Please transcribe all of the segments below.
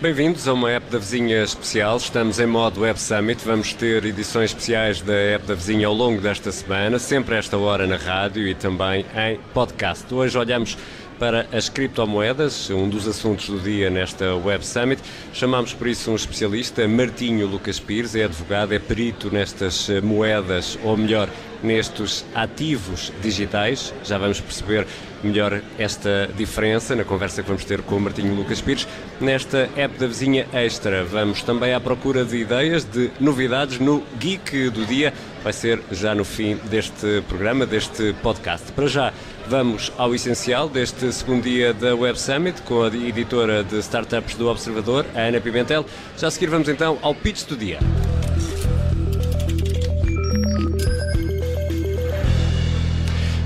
Bem-vindos a uma app da Vizinha especial. Estamos em modo Web Summit. Vamos ter edições especiais da app da Vizinha ao longo desta semana, sempre a esta hora na rádio e também em podcast. Hoje olhamos para as criptomoedas, um dos assuntos do dia nesta Web Summit. Chamamos por isso um especialista, Martinho Lucas Pires, é advogado, é perito nestas moedas, ou melhor, nestes ativos digitais. Já vamos perceber melhor esta diferença na conversa que vamos ter com o Martinho Lucas Pires. Nesta app da vizinha Extra, vamos também à procura de ideias, de novidades no Geek do Dia. Vai ser já no fim deste programa, deste podcast. Para já, vamos ao essencial deste segundo dia da Web Summit com a editora de startups do Observador, a Ana Pimentel. Já a seguir, vamos então ao pitch do dia.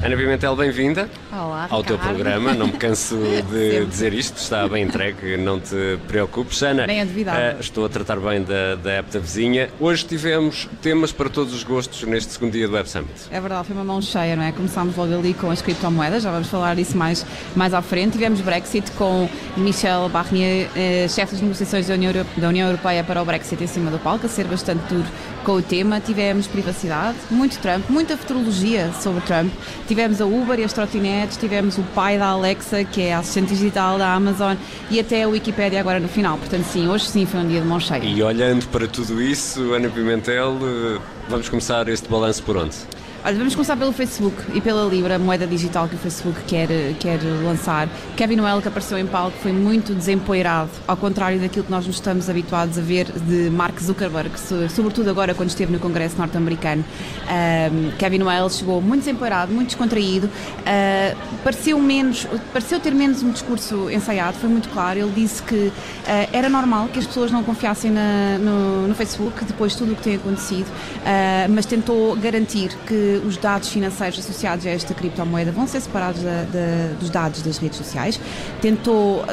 Ana Pimentel, bem-vinda Olá, ao teu programa. Não me canso de dizer isto, está bem entregue, não te preocupes. Ana, Bem duvidado. eh, estou a tratar bem da, da app da vizinha. Hoje tivemos temas para todos os gostos neste segundo dia do Web Summit. É verdade, foi uma mão cheia, não é? Começámos logo ali com as criptomoedas, já vamos falar disso mais, mais à frente. Tivemos Brexit com Michel Barnier, eh, chefe das negociações da União, da União Europeia para o Brexit em cima do palco, a ser bastante duro com o tema. Tivemos privacidade, muito Trump, muita futurologia sobre Trump. Tivemos a Uber e as trotinetes, tivemos o pai da Alexa, que é a assistente digital da Amazon, e até a Wikipédia agora no final. Portanto, sim, hoje sim foi um dia de mão cheia. E olhando para tudo isso, Ana Pimentel, eh, vamos começar este balanço por onde? Olha, vamos começar pelo Facebook e pela Libra, moeda digital que o Facebook quer, quer lançar. Kevin Noel, que apareceu em palco, foi muito desempoeirado, ao contrário daquilo que nós nos estamos habituados a ver de Mark Zuckerberg, so- sobretudo agora quando esteve no Congresso norte-americano. Ahm, Kevin Noel chegou muito desempoeirado, muito descontraído, ah, pareceu, menos, pareceu ter menos um discurso ensaiado, foi muito claro. Ele disse que ah, era normal que as pessoas não confiassem na- no, no Facebook depois de tudo o que tem acontecido, ah, mas tentou garantir que os dados financeiros associados a esta criptomoeda vão ser separados da- da- dos dados das redes sociais. Tentou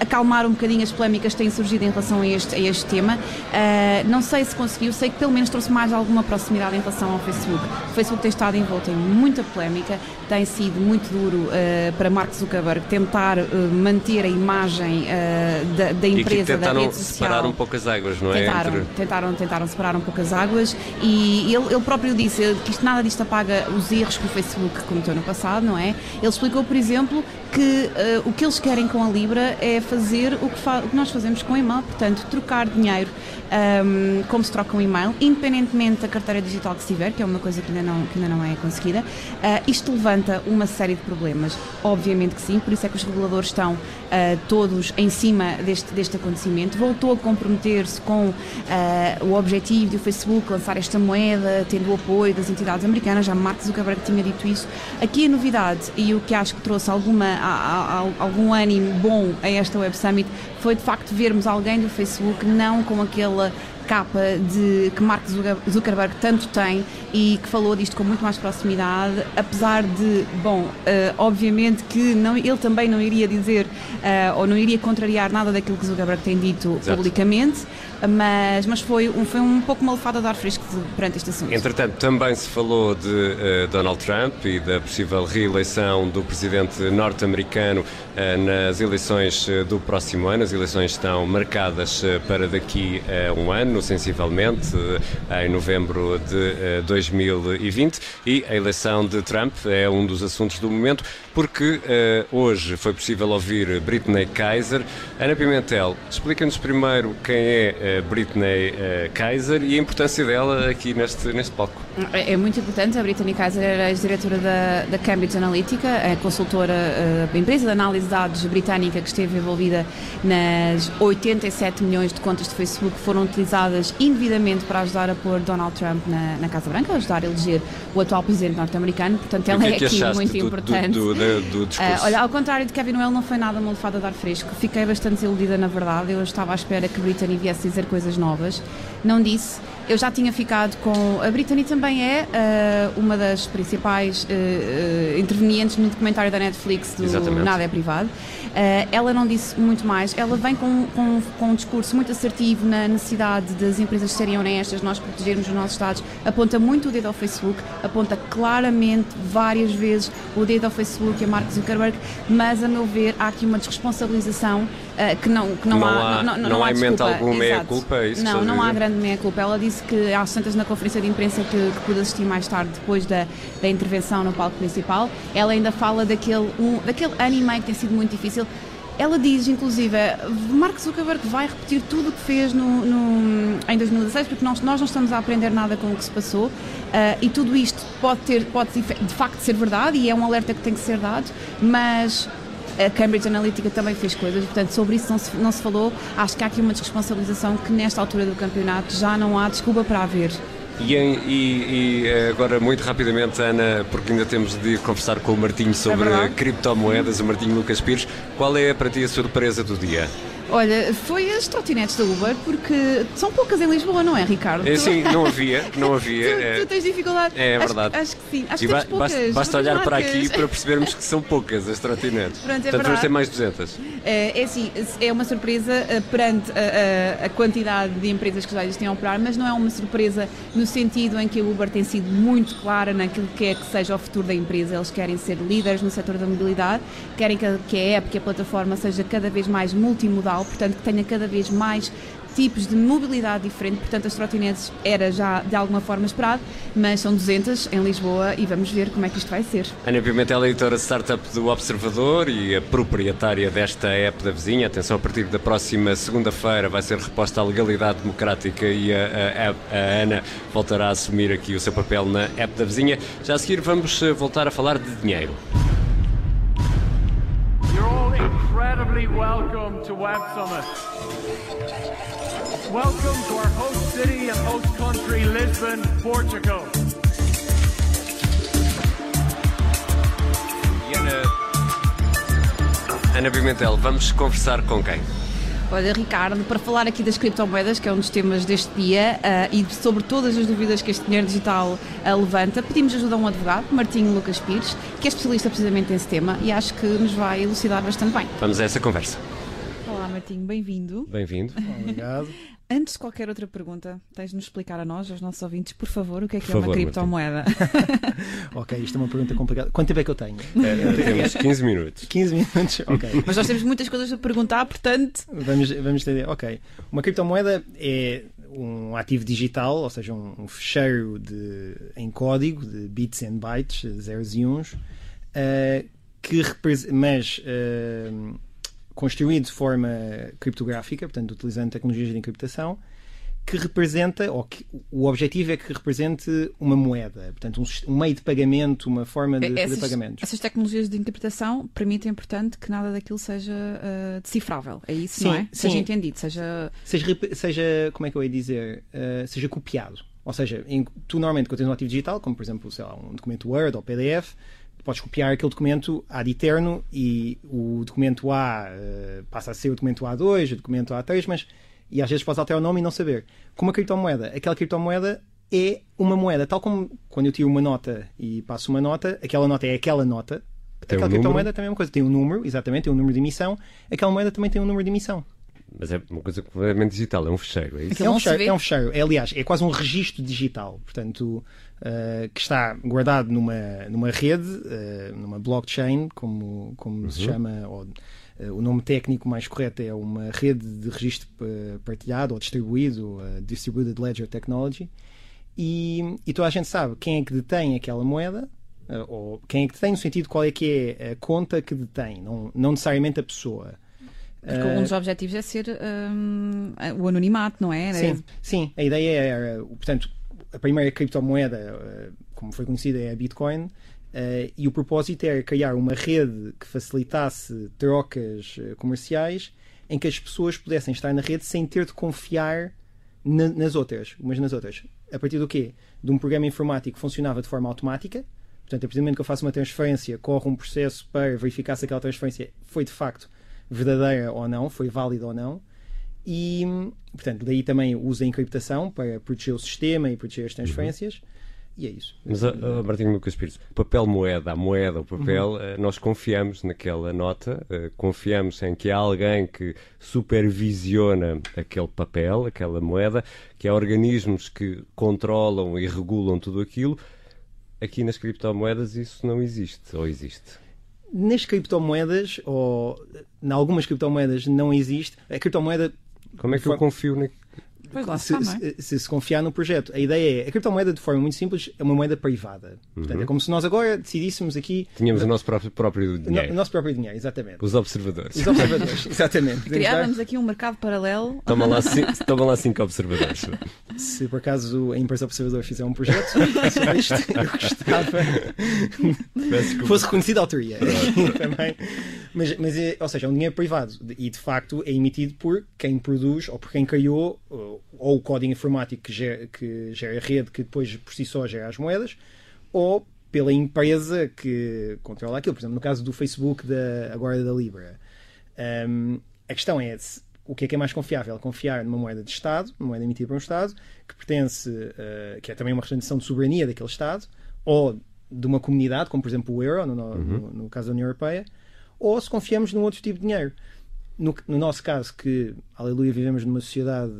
acalmar um bocadinho as polémicas que têm surgido em relação a este, a este tema. Ah, não sei se conseguiu, sei que pelo menos trouxe mais alguma proximidade em relação ao Facebook. O Facebook tem estado envolto em muita polémica, tem sido muito duro ah, para Mark Zuckerberg tentar ah, manter a imagem ah, da, da que empresa, da rede social. separar um pouco as águas, não é? Tentaram, Entre- tentaram, tentaram separar um pouco as águas e ele, ele próprio disse que isto, nada disto apaga os erros que o Facebook cometeu no passado, não é? Ele explicou, por exemplo, que o que eles querem com a Libra é fazer o que, fa- o que nós fazemos com o e-mail, portanto, trocar dinheiro ahm, como se troca um e-mail, independentemente da carteira digital que se tiver, que é uma coisa que ainda não, que ainda não é conseguida. Isto levanta uma série de problemas, obviamente que sim, por isso é que os reguladores estão ah, todos em cima deste, deste acontecimento. Voltou a comprometer-se com ah, o objetivo de o Facebook lançar esta moeda, tendo o apoio das entidades americanas, já Mark Zuckerberg tinha dito isso. Aqui a novidade, e o que acho que trouxe alguma, a- a- algum ânimo bom a esta Web Summit, foi de facto vermos alguém do Facebook não com aquela capa de que Mark Zucker- Zuckerberg tanto tem e que falou disto com muito mais proximidade, apesar de, bom, eh, obviamente que não, ele também não iria dizer eh, ou não iria contrariar nada daquilo que Zuckerberg tem dito Exato. publicamente, mas, mas foi, um, foi um pouco uma lefada de ar fresco de- perante este assunto. Entretanto, também se falou de eh, Donald Trump e da possível reeleição do presidente norte-americano eh, nas eleições eh, do próximo ano. As eleições estão marcadas para daqui a um ano, sensivelmente, em novembro de eh, 2020. E a eleição de Trump é um dos assuntos do momento, porque hoje foi possível ouvir Britney Kaiser. Ana Pimentel, explica-nos primeiro quem é Britney eh, Kaiser e a importância dela aqui neste, neste palco. É é muito importante. A Brittany Kaiser era ex-diretora da, da Cambridge Analytica, a consultora, eh, a empresa de análise de dados britânica que esteve envolvida na, mas 87 milhões de contas de Facebook foram utilizadas indevidamente para ajudar a pôr Donald Trump na, na Casa Branca, ajudar a eleger o atual presidente norte-americano. Portanto, ela que é, é que aqui muito do, importante. Do, do, do discurso? Uh, olha, ao contrário de Kevin Noel, não foi nada uma lefada de ar fresco. Fiquei bastante desiludida, na verdade. Eu estava à espera que Brittany viesse dizer coisas novas. Não disse. Eu já tinha ficado com. A Brittany também é uh, uma das principais uh, uh, intervenientes no documentário da Netflix do Exatamente. Nada é Privado. ela não disse muito mais. Ela vem com, com, com, um discurso muito assertivo na necessidade das empresas serem honestas, nós protegermos os nossos Estados. Aponta muito o dedo ao Facebook, aponta claramente várias vezes o dedo ao Facebook e a Mark Zuckerberg, mas a meu ver há aqui uma desresponsabilização que não, que não, não há. Não, não, não, não há desculpa. algum meia-culpa? É isso não, não há grande meia-culpa. Ela disse que às tantas na conferência de imprensa que, que pude assistir mais tarde, depois da, da intervenção no palco principal, ela ainda fala daquele, um, daquele ano e meio que tem sido muito difícil. Ela diz, inclusive, Mark Zuckerberg vai repetir tudo o que fez no, no, em 2016, porque nós, nós não estamos a aprender nada com o que se passou, uh, e tudo isto pode, ter, pode de facto ser verdade, e é um alerta que tem que ser dado, mas a Cambridge Analytica também fez coisas, portanto, sobre isso não se, não se falou. Acho que há aqui uma desresponsabilização que, nesta altura do campeonato, já não há desculpa para haver. E, e, e, agora, muito rapidamente, Ana, porque ainda temos de conversar com o Martinho sobre é criptomoedas, o Martinho Lucas Pires, qual é para ti a surpresa do dia? Olha, foi as trotinetes da Uber, porque são poucas em Lisboa, não é, Ricardo? É, sim, não havia, não havia. tu, é, tu tens dificuldade. É verdade. Acho, que sim, acho que temos poucas. Basta, basta olhar marcas. para aqui para percebermos que são poucas as trotinetes. Pronto, é Portanto, vamos ter mais 200. É, é assim, é uma surpresa uh, perante a, a, a, quantidade de empresas que já existem a operar, mas não é uma surpresa no sentido em que a Uber tem sido muito clara naquilo que é que seja o futuro da empresa. Eles querem ser líderes no setor da mobilidade, querem que a, que a app, que a plataforma seja cada vez mais multimodal, portanto que tenha cada vez mais tipos de mobilidade diferente, portanto as trotinetes era já de alguma forma esperado, mas são 200 em Lisboa e vamos ver como é que isto vai ser. Ana Pimentel, editora startup do Observador e a proprietária desta app da vizinha. Atenção, a partir da próxima segunda-feira vai ser reposta a legalidade democrática e a, a, a, Ana voltará a assumir aqui o seu papel na app da vizinha. Já a seguir vamos voltar a falar de dinheiro. Incredibly welcome to Web Summit. Welcome to our host city and host country, Lisbon, Portugal. E Ana, Ana Pimentel, vamos conversar com quem? Olha, Ricardo, para falar aqui das criptomoedas, que é um dos temas deste dia, uh, e sobre todas as dúvidas que este dinheiro digital uh, levanta, pedimos ajuda a um advogado, Martinho Lucas Pires, que é especialista precisamente nesse tema e acho que nos vai elucidar bastante bem. Vamos a essa conversa. Olá, Martinho, bem-vindo. Bem-vindo. Obrigado. Antes de qualquer outra pergunta, tens de nos explicar a nós, aos nossos ouvintes, por favor, o que é que Por é favor, uma criptomoeda? ok, isto é uma pergunta complicada. Quanto tempo é que eu tenho? É, temos 15 minutos. 15 minutos? Ok. Mas nós temos muitas coisas a perguntar, portanto. Vamos, vamos entender. Ok. Uma criptomoeda é um ativo digital, ou seja, um, um fecheiro de, em código de bits and bytes, zeros e uns, uh, que mas uh, construído de forma criptográfica, portanto, utilizando tecnologias de encriptação, que representa, ou que o objetivo é que represente uma moeda, portanto, um, um meio de pagamento, uma forma de essas, fazer pagamentos. Essas tecnologias de interpretação permitem, portanto, que nada daquilo seja uh, decifrável. É isso, sim, não é? Sim. Seja entendido, seja... seja. Seja, como é que eu ia dizer? Uh, seja copiado. Ou seja, em, tu normalmente quando tens um ativo digital, como por exemplo, sei lá, um documento Word ou PDF, podes copiar aquele documento ad eterno e o documento A uh, passa a ser o documento A2, o documento A3, mas e às vezes podes alterar o nome e não saber. Com uma criptomoeda, aquela criptomoeda é uma moeda, tal como quando eu tiro uma nota e passo uma nota, aquela nota é aquela nota. Tem aquela um criptomoeda número? também é uma coisa, tem um número, exatamente, tem um número de emissão. Aquela moeda também tem um número de emissão. Mas é uma coisa completamente digital, é um fecheiro, é isso? É um, fecheiro, é um fecheiro. É, aliás, é quase um registro digital, portanto, uh, que está guardado numa, numa rede, uh, numa blockchain, como, como se chama, ou, uh, o nome técnico mais correto é uma rede de registro partilhado ou distribuído, uh, Distributed Ledger Technology, e, e toda a gente sabe quem é que detém aquela moeda, uh, ou quem é que detém, no sentido de qual é que é a conta que detém, não, não necessariamente a pessoa. Porque Uh, um dos objetivos é ser hum, o anonimato, não é? Sim, sim, a ideia era, portanto, a primeira criptomoeda, eh, como foi conhecida, é a Bitcoin, eh, e o propósito era criar uma rede que facilitasse trocas eh, comerciais em que as pessoas pudessem estar na rede sem ter de confiar na, nas outras, umas nas outras. A partir do quê? De um programa informático que funcionava de forma automática. Portanto, a partir do momento que eu faço uma transferência, corre um processo para verificar se aquela transferência foi de facto verdadeira ou não, foi válida ou não. E, portanto, daí também usa a encriptação para proteger o sistema e proteger as transferências. Uhum. E é isso. Mas, uh, Martinho Lucas Pires, papel moeda, a moeda, o papel, uhum. uh, nós confiamos naquela nota, uh, confiamos em que há alguém que supervisiona aquele papel, aquela moeda, que há organismos que controlam e regulam tudo aquilo. Aqui nas criptomoedas isso não existe, ou existe? Nas criptomoedas, ou em algumas criptomoedas não existe. A criptomoeda como é que eu confio Pois se, está, é? se, se, confiar no projeto. A ideia é, a criptomoeda, de forma muito simples, é uma moeda privada. Portanto, Uhum. é como se nós agora decidíssemos aqui. Tínhamos o nosso próprio, próprio o dinheiro. nosso próprio dinheiro, exatamente. Os observadores. Os observadores, exatamente. Criávamos aqui um mercado paralelo. Toma lá, toma lá cinco observadores. se por acaso a empresa observador fizer um projeto sobre isto, eu gostava que fosse reconhecida a autoria. Também. Mas, mas é, ou seja, é um dinheiro privado e de facto é emitido por quem produz ou por quem criou ou, ou o código informático que gera, que gera a rede que depois por si só gera as moedas ou pela empresa que controla aquilo. Por exemplo, no caso do Facebook, da, agora da Libra. Um, a questão é o que é que é mais confiável? Confiar numa moeda de Estado, uma moeda emitida por um Estado, que pertence, uh, que é também uma representação de soberania daquele Estado, ou de uma comunidade, como por exemplo o euro, no, no- no- no caso da União Europeia, ou se confiamos num outro tipo de dinheiro. No, no nosso caso, que, aleluia, vivemos numa sociedade,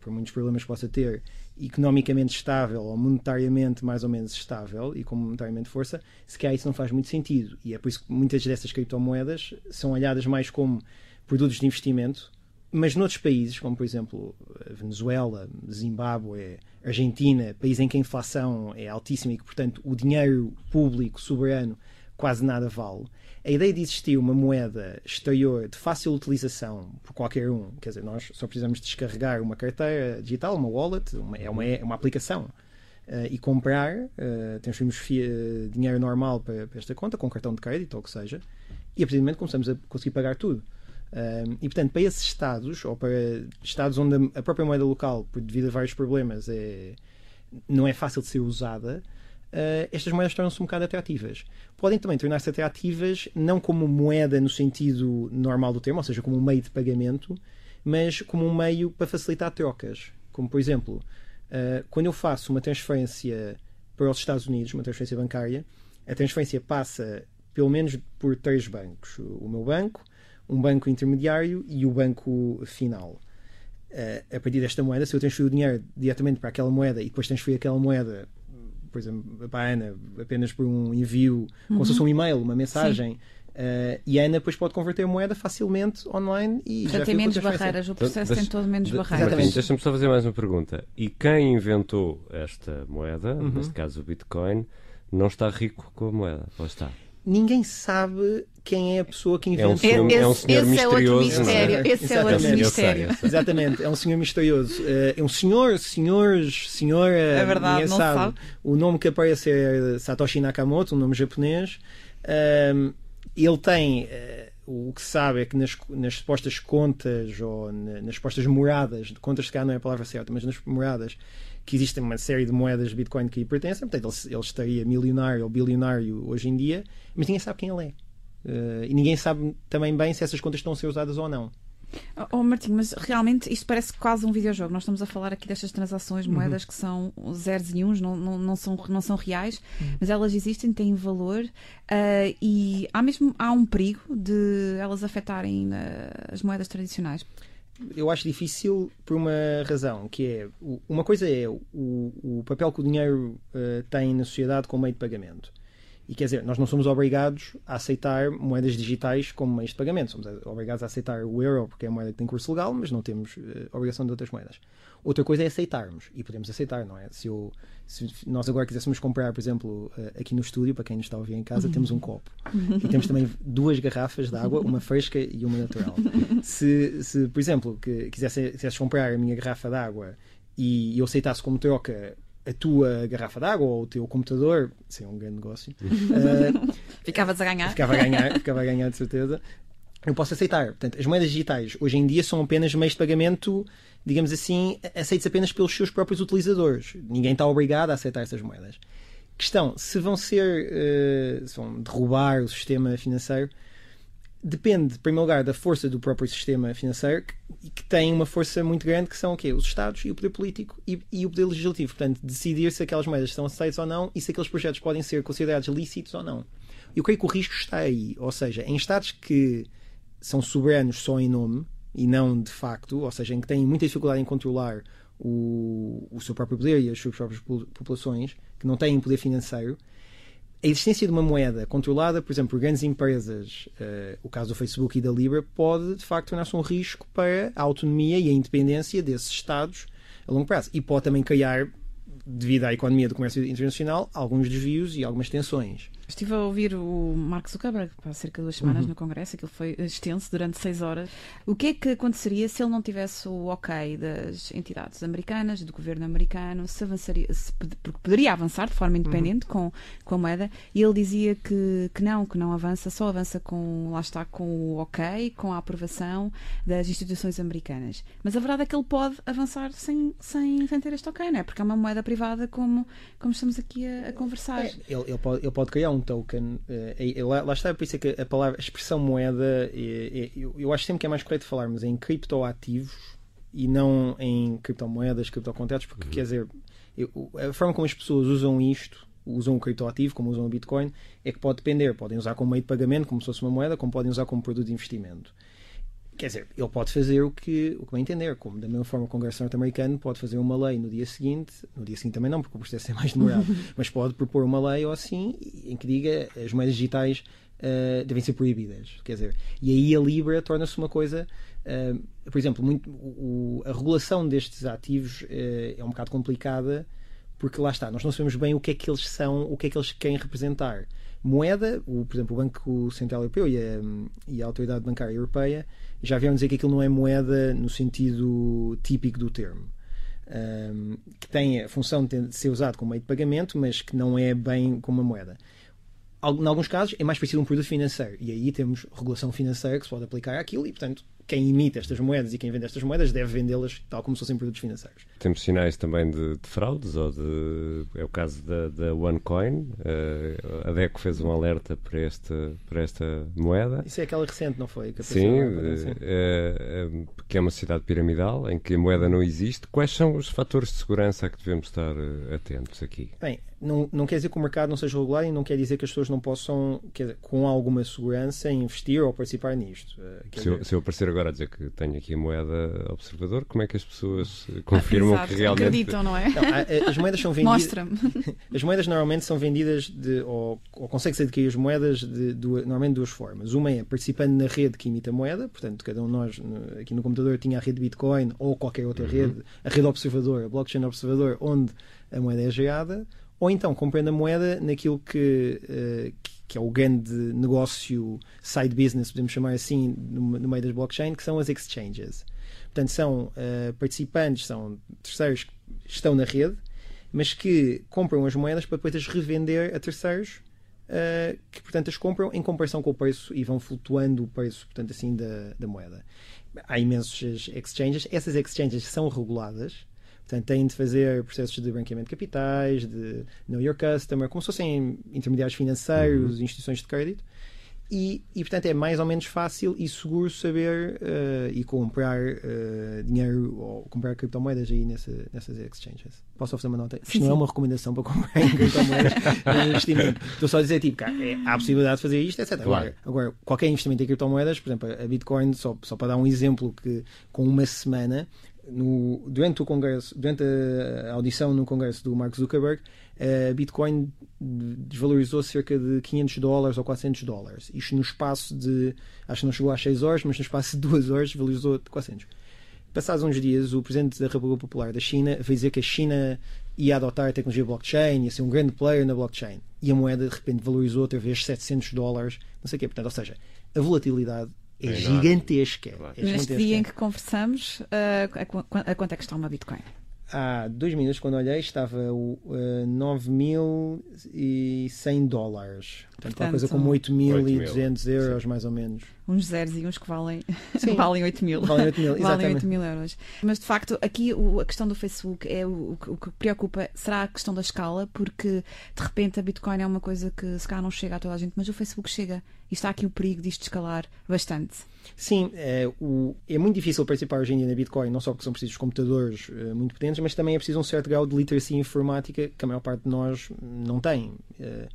por muitos problemas que possa ter, economicamente estável ou monetariamente mais ou menos estável e com monetariamente força, se calhar isso não faz muito sentido. E é por isso que muitas dessas criptomoedas são olhadas mais como produtos de investimento, mas noutros países, como por exemplo Venezuela, Zimbábue, Argentina, países em que a inflação é altíssima e que, portanto, o dinheiro público soberano quase nada vale. A ideia de existir uma moeda exterior de fácil utilização por qualquer um, quer dizer, nós só precisamos descarregar uma carteira digital, uma wallet, uma, é, uma, é uma aplicação, eh, e comprar, uh, transferimos eh, dinheiro normal para, para esta conta, com cartão de crédito ou o que seja, e a partir do momento começamos a conseguir pagar tudo. Um, e portanto, para esses estados, ou para estados onde a- própria moeda local, devido a vários problemas, é, não é fácil de ser usada, uh, estas moedas tornam-se um bocado atrativas. Podem também tornar-se atrativas não como moeda no sentido normal do termo, ou seja, como um meio de pagamento, mas como um meio para facilitar trocas. Como, por exemplo, uh, quando eu faço uma transferência para os Estados Unidos, uma transferência bancária, a transferência passa pelo menos por três bancos. O meu banco, um banco intermediário e o banco final. Uh, a partir desta moeda, se eu transferir o dinheiro diretamente para aquela moeda e depois transferir aquela moeda, por exemplo, para a Ana, apenas por um envio, como se fosse um e-mail, uma mensagem, uh, e a Ana depois pode converter a moeda facilmente online e já Já tem menos barreiras, o processo deixa- tem todo menos De- barreiras. Exatamente. Deixa-me só fazer mais uma pergunta. E quem inventou esta moeda, Uhum. neste caso o Bitcoin, não está rico com a moeda? Ou está? Ninguém sabe quem é a pessoa que É um inventou. senhor- é um senhor esse é outro misterioso, mistério. não é? Esse é outro mistério. Exatamente, é um senhor misterioso. Eh, É um senhor, senhores, senhora. É verdade, ninguém não sabe. sabe. O nome que aparece é Satoshi Nakamoto, um nome japonês. Ele tem. eh, o que se sabe é que nas, nas supostas contas ou na- nas supostas moradas, de contas se calhar não é a palavra certa, mas nas moradas, que existem uma série de moedas de Bitcoin que lhe pertencem, portanto ele, ele estaria milionário ou bilionário hoje em dia, mas ninguém sabe quem ele é. Eh, e ninguém sabe também bem se essas contas estão a ser usadas ou não. Oh, Martinho, mas realmente isto parece quase um videojogo. Nós estamos a falar aqui destas transações de moedas que são zeros e uns, não, não, não, são, não são reais, mas elas existem, têm valor ah, e há mesmo há um perigo de elas afetarem ah, as moedas tradicionais. Eu acho difícil por uma razão, que é uma coisa é o, o papel que o dinheiro eh, tem na sociedade como meio de pagamento. E quer dizer, nós não somos obrigados a aceitar moedas digitais como meios de pagamento. Somos obrigados a aceitar o euro porque é a moeda que tem curso legal, mas não temos eh, obrigação de outras moedas. Outra coisa é aceitarmos. E podemos aceitar, não é? Se, eu, se nós agora quiséssemos comprar, por exemplo, eh, aqui no estúdio, para quem nos está a ouvir em casa, temos um copo. E temos também duas garrafas de água, uma fresca e uma natural. Se, se por exemplo, que quisesse, quisesses comprar a minha garrafa de água e eu aceitasse como troca a tua garrafa de água ou o teu computador, seria um grande negócio. eh, Ficavas a ganhar? ficava a ganhar, ficava a ganhar de certeza. eu posso aceitar. Portanto, as moedas digitais hoje em dia são apenas meios de pagamento, digamos assim, aceitos apenas pelos seus próprios utilizadores. Ninguém está obrigado a aceitar essas moedas. Questão, se vão ser, uh, se vão derrubar o sistema financeiro, depende, em primeiro lugar, da força do próprio sistema financeiro, que, que tem uma força muito grande, que são o quê? Os Estados e o poder político e, e o poder legislativo. Portanto, decidir se aquelas moedas estão aceitas ou não e se aqueles projetos podem ser considerados lícitos ou não. Eu creio que o risco está aí. Ou seja, em Estados que são soberanos só em nome e não de facto, ou seja, em que têm muita dificuldade em controlar o, o seu próprio poder e as suas próprias populações, que não têm poder financeiro, a existência de uma moeda controlada, por exemplo, por grandes empresas, uh, o caso do Facebook e da Libra, pode de facto tornar-se um risco para a autonomia e a independência desses Estados a longo prazo. E pode também criar, devido à economia do comércio internacional, alguns desvios e algumas tensões. Estive a ouvir o Mark Zuckerberg há cerca de duas semanas uhum. no Congresso, aquilo foi extenso durante seis horas. O que é que aconteceria se ele não tivesse o ok das entidades americanas, do governo americano, se avançaria, se, porque poderia avançar de forma independente uhum. com, com a moeda, e ele dizia que, que não, que não avança, só avança com, lá está, com o ok, com a aprovação das instituições americanas. Mas a verdade é que ele pode avançar sem, sem, sem ter este ok, não é? Porque é uma moeda privada como, como estamos aqui a, a conversar. É, ele, ele, pode, ele pode criar um um token. Uh, lá, lá, está, por isso é que a palavra, a expressão moeda, é, é, eu, eu, acho sempre que é mais correto falarmos em criptoativos e não em criptomoedas, criptocontratos, porque uhum. quer dizer, eu, a forma como as pessoas usam isto, usam o criptoativo, como usam o Bitcoin, é que pode depender. Podem usar como meio de pagamento, como se fosse uma moeda, como podem usar como produto de investimento. Quer dizer, ele pode fazer o que, o que vai entender, como da mesma forma o Congresso norte-americano pode fazer uma lei no dia seguinte, no dia seguinte também não, porque o processo é mais demorado, mas pode propor uma lei ou assim em que diga as moedas digitais uh, devem ser proibidas. Quer dizer, e aí a Libra torna-se uma coisa. Uh, por exemplo, muito, o, a regulação destes ativos uh, é um bocado complicada porque lá está, nós não sabemos bem o que é que eles são, o que é que eles querem representar. Moeda, o, por exemplo, o Banco Central Europeu e a, e a Autoridade Bancária Europeia já vieram dizer que aquilo não é moeda no sentido típico do termo. Um, que tem a função de ser usado como meio de pagamento, mas que não é bem como uma moeda. Em alguns casos é mais parecido um produto financeiro e aí temos regulação financeira que se pode aplicar àquilo e, portanto, quem emite estas moedas e quem vende estas moedas deve vendê-las tal como se fossem produtos financeiros. Temos sinais também de, de fraudes, ou de, é o caso da, da OneCoin. Uh, a DECO fez um alerta para esta, para esta moeda. Isso é aquela recente, não foi? Sim, uh, que é uma cidade piramidal em que a moeda não existe. Quais são os fatores de segurança a que devemos estar atentos aqui? Bem, não, não quer dizer que o mercado não seja regular e não quer dizer que as pessoas não possam, dizer, com alguma segurança, investir ou participar nisto. Se eu, se eu aparecer agora a dizer que tenho aqui a moeda observador, como é que as pessoas confirmam ah, que realmente. Acreditam, não é? Não, as moedas são vendidas. Mostra-me. As moedas normalmente são vendidas de, ou, ou consegue-se adquirir as moedas de, de, normalmente de duas formas. Uma é participando na rede que imita a moeda, portanto, cada um de nós aqui no computador tinha a rede Bitcoin ou qualquer outra uhum. rede, a rede observador, a blockchain observador, onde a moeda é gerada, ou então comprando a moeda naquilo que, uh, que é o grande negócio side business, podemos chamar assim, no, meio das blockchain, que são as exchanges. Portanto, são uh, participantes, são terceiros que estão na rede, mas que compram as moedas para depois as revender a terceiros uh, que, portanto, as compram em comparação com o preço e vão flutuando o preço, portanto, assim, da, da moeda. Há imensos exchanges. Essas exchanges são reguladas Portanto, têm de fazer processos de branqueamento de capitais, de know your customer, como se fossem intermediários financeiros, uhum. instituições de crédito. E, e, portanto, é mais ou menos fácil e seguro saber uh, e comprar uh, dinheiro ou comprar criptomoedas aí nessa, nessas exchanges. Posso fazer uma nota? Isto não é é uma recomendação para comprar em criptomoedas, é um investimento. Estou só a dizer, tipo, é, há a possibilidade de fazer isto, etc. Claro. Agora, agora, qualquer investimento em criptomoedas, por exemplo, a Bitcoin, só, só para dar um exemplo, que com uma semana no, durante o congresso, durante a audição no congresso do Mark Zuckerberg, a Bitcoin desvalorizou cerca de 500 dólares ou 400 dólares. Isto no espaço de, acho que não chegou às 6 horas, mas no espaço de 2 horas desvalorizou 400. Passados uns dias, o presidente da República Popular da China veio dizer que a China ia adotar a tecnologia blockchain, ia ser um grande player na blockchain. E a moeda, de repente, valorizou outra vez 700 dólares, não sei o quê. Portanto, ou seja, a volatilidade é, é gigantesca. É Neste dia em que conversamos, uh, a, quanto é que está uma Bitcoin? há dois minutos, quando olhei, estava o uh, 9.100 dólares. Portanto, qualquer coisa como 8.200 euros, mais ou menos. Uns zeros e uns que valem, valem 8 mil. Valem 8 mil, valem 8 mil euros. Mas, de facto, aqui o, a questão do Facebook é o, o, que preocupa será a questão da escala, porque, de repente, a Bitcoin é uma coisa que, se calhar, não chega a toda a gente, mas o Facebook chega. E está aqui o perigo disto escalar bastante. Sim, é, o, é muito difícil participar hoje em dia na Bitcoin, não só porque são precisos computadores é, muito potentes, mas também é preciso um certo grau de literacia informática que a maior parte de nós não tem. É,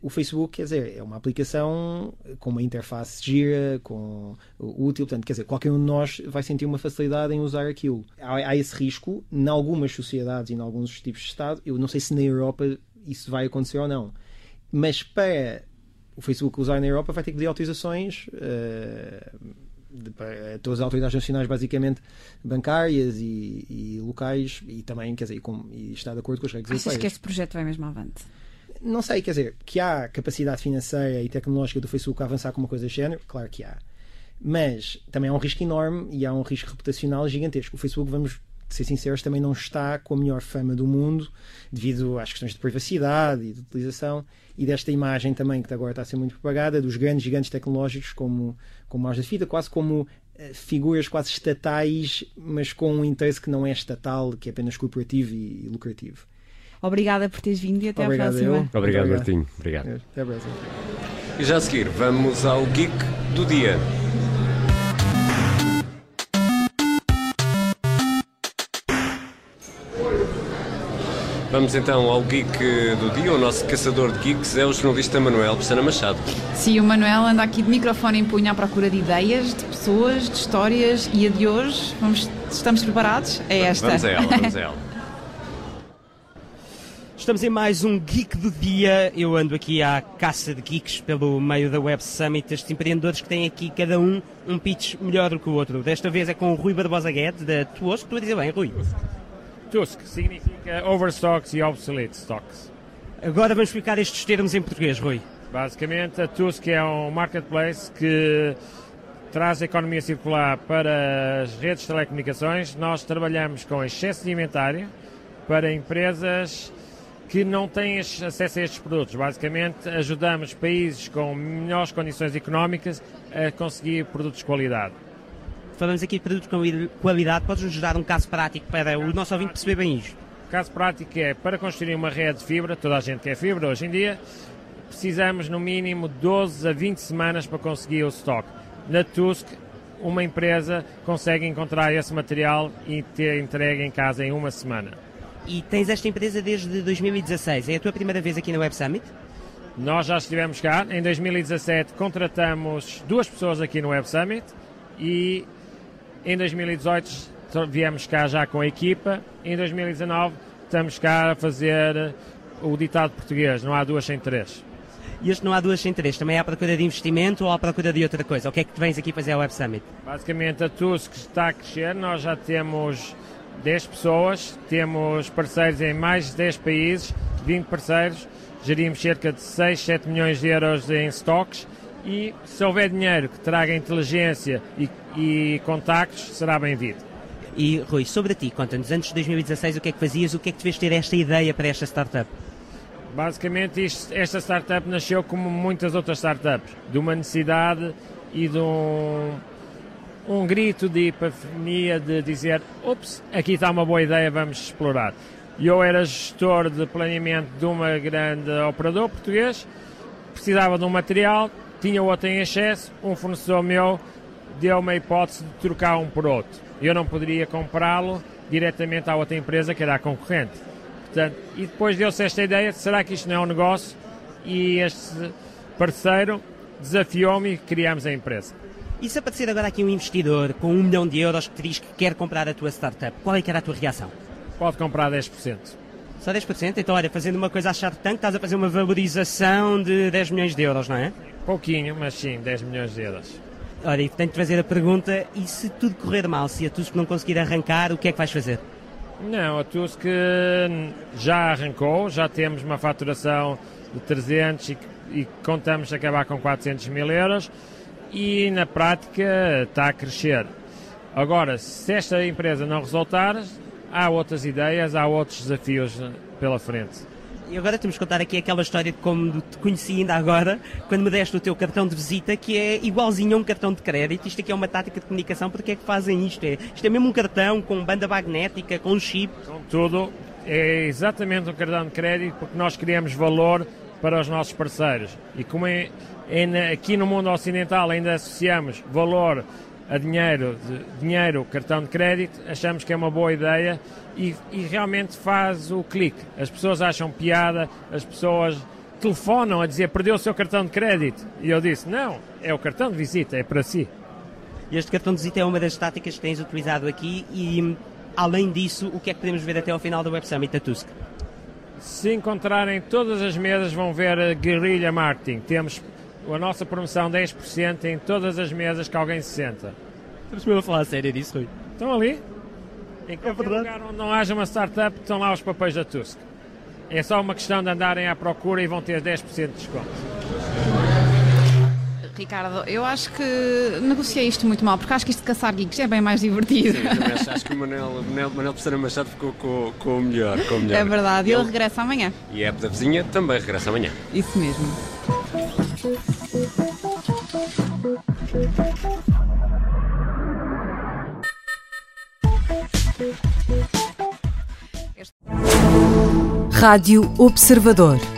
o Facebook, quer dizer, é uma aplicação com uma interface gira, com útil, portanto, quer dizer, qualquer um de nós vai sentir uma facilidade em usar aquilo. Há, há esse risco, em algumas sociedades e em alguns tipos de Estado, eu não sei se na Europa isso vai acontecer ou não, mas para o Facebook usar na Europa vai ter que pedir autorizações uh, de, para todas as autoridades nacionais, basicamente bancárias e, e, locais, e também, quer dizer, e, com, e está de acordo com as regras Achas europeias. que este projeto vai mesmo avante? Não sei, quer dizer, que há capacidade financeira e tecnológica do Facebook a avançar com uma coisa deste género, claro que há. Mas também há um risco enorme e há um risco reputacional gigantesco. O Facebook, vamos ser sinceros, também não está com a melhor fama do mundo devido às questões de privacidade e de utilização e desta imagem também que agora está a ser muito propagada dos grandes gigantes tecnológicos como, como a da fita, quase como uh, figuras quase estatais, mas com um interesse que não é estatal, que é apenas corporativo e lucrativo. Obrigada por teres vindo e até Obrigado à próxima. Eu. Obrigado, Martinho. Obrigado. Até a próxima. E já a seguir, vamos ao Geek do Dia. Vamos então ao geek do dia. O nosso caçador de geeks é o jornalista Manuel Pessana Machado. Sim, o Manuel anda aqui de microfone em punho à procura de ideias, de pessoas, de histórias e a de hoje, vamos, estamos preparados? É esta. Vamos a ela, vamos a ela. Estamos em mais um Geek do Dia. Eu ando aqui à caça de geeks pelo meio da Web Summit. Estes empreendedores que têm aqui cada um um pitch melhor do que o outro. Desta vez é com o Rui Barbosa Guedes, da Tuosco. Tu a dizer bem, Rui? TUSC significa Overstocks e Obsolete Stocks. Agora vamos explicar estes termos em português, Rui. Basicamente, a TUSC é um marketplace que traz a economia circular para as redes de telecomunicações. Nós trabalhamos com excesso de inventário para empresas que não têm acesso a estes produtos. Basicamente, ajudamos países com melhores condições económicas a conseguir produtos de qualidade falamos aqui de produtos com qualidade, podes-nos dar um caso prático para o nosso ouvinte perceber bem isto? O caso prático é, para construir uma rede de fibra, toda a gente quer fibra hoje em dia, precisamos no mínimo 12 a 20 semanas para conseguir o stock. Na Tusk, uma empresa consegue encontrar esse material e ter entregue em casa em uma semana. E tens esta empresa desde 2016, é a tua primeira vez aqui na Web Summit? Nós já estivemos cá, em 2017 contratamos duas pessoas aqui no Web Summit e em 2018 viemos cá já com a equipa. Em 2019 estamos cá a fazer o ditado português, não há duas sem três. E este não há duas sem três, também é à procura de investimento ou à procura de outra coisa? O que é que tu vens aqui fazer ao Web Summit? Basicamente a TUSC está a crescer, nós já temos 10 pessoas, temos parceiros em mais de 10 países, 20 parceiros, gerimos cerca de 6, 7 milhões de euros em stocks. E se houver dinheiro que traga inteligência e, e contactos, será bem-vindo. E Rui, sobre ti, conta-nos, antes de 2016 o que é que fazias, o que é que te fez ter esta ideia para esta startup? Basicamente, isto, esta startup nasceu como muitas outras startups, de uma necessidade e de um, um grito de epifania de dizer: ups, aqui está uma boa ideia, vamos explorar. Eu era gestor de planeamento de uma grande operador português, precisava de um material, tinha outro em excesso, um fornecedor meu deu-me a hipótese de trocar um por outro. Eu não poderia comprá-lo diretamente à outra empresa que era a concorrente. Portanto, e depois deu-se esta ideia, será que isto não é um negócio? E este parceiro desafiou-me e criámos a empresa. E se aparecer agora aqui um investidor com um milhão de euros que te diz que quer comprar a tua startup, qual é que era a tua reação? Pode comprar 10%. Só 10%? Então, olha, fazendo uma coisa a Shark Tank, estás a fazer uma valorização de 10 milhões de euros, não é? Pouquinho, mas sim, 10 milhões de euros. Olha, e tenho de fazer a pergunta, e se tudo correr mal, se a Tusk não conseguir arrancar, o que é que vais fazer? Não, a Tusk já arrancou, já temos uma faturação de 300 e, e contamos acabar com 400 mil euros e na prática está a crescer. Agora, se esta empresa não resultar, há outras ideias, há outros desafios eh, pela frente. E agora temos que contar aqui aquela história de como te conheci ainda agora, quando me deste o teu cartão de visita, que é igualzinho a um cartão de crédito. Isto aqui é uma tática de comunicação, porque é que fazem isto? É, isto é mesmo um cartão com banda magnética, com chip. Com tudo, é exatamente um cartão de crédito, porque nós criamos valor para os nossos parceiros. E como é, é, aqui no mundo ocidental ainda associamos valor a dinheiro, de, dinheiro, cartão de crédito, achamos que é uma boa ideia e, e, realmente faz o clique. As pessoas acham piada, as pessoas telefonam a dizer perdeu o seu cartão de crédito. E eu disse, não, é o cartão de visita, é para si. Este cartão de visita é uma das táticas que tens utilizado aqui e, além disso, o que é que podemos ver até ao final do Web Summit da Tusk? Se encontrarem todas as mesas, vão ver a guerrilha marketing. Temos a nossa promoção 10% em todas as mesas que alguém se senta. Estamos mesmo a falar a sério disso, Rui. Estão ali? Em qualquer é lugar onde não haja uma startup, estão lá os papéis da Tusk. É só uma questão de andarem à procura e vão ter 10% de desconto. Ricardo, eu acho que negociei isto muito mal, porque acho que isto de caçar geeks é bem mais divertido. Sim, também acho que o Manel, Manel, Manel Pestana Machado ficou com, com, o melhor, com o melhor. É verdade, ele, ele regressa amanhã. E a app da vizinha também regressa amanhã. Isso mesmo. Rádio Observador.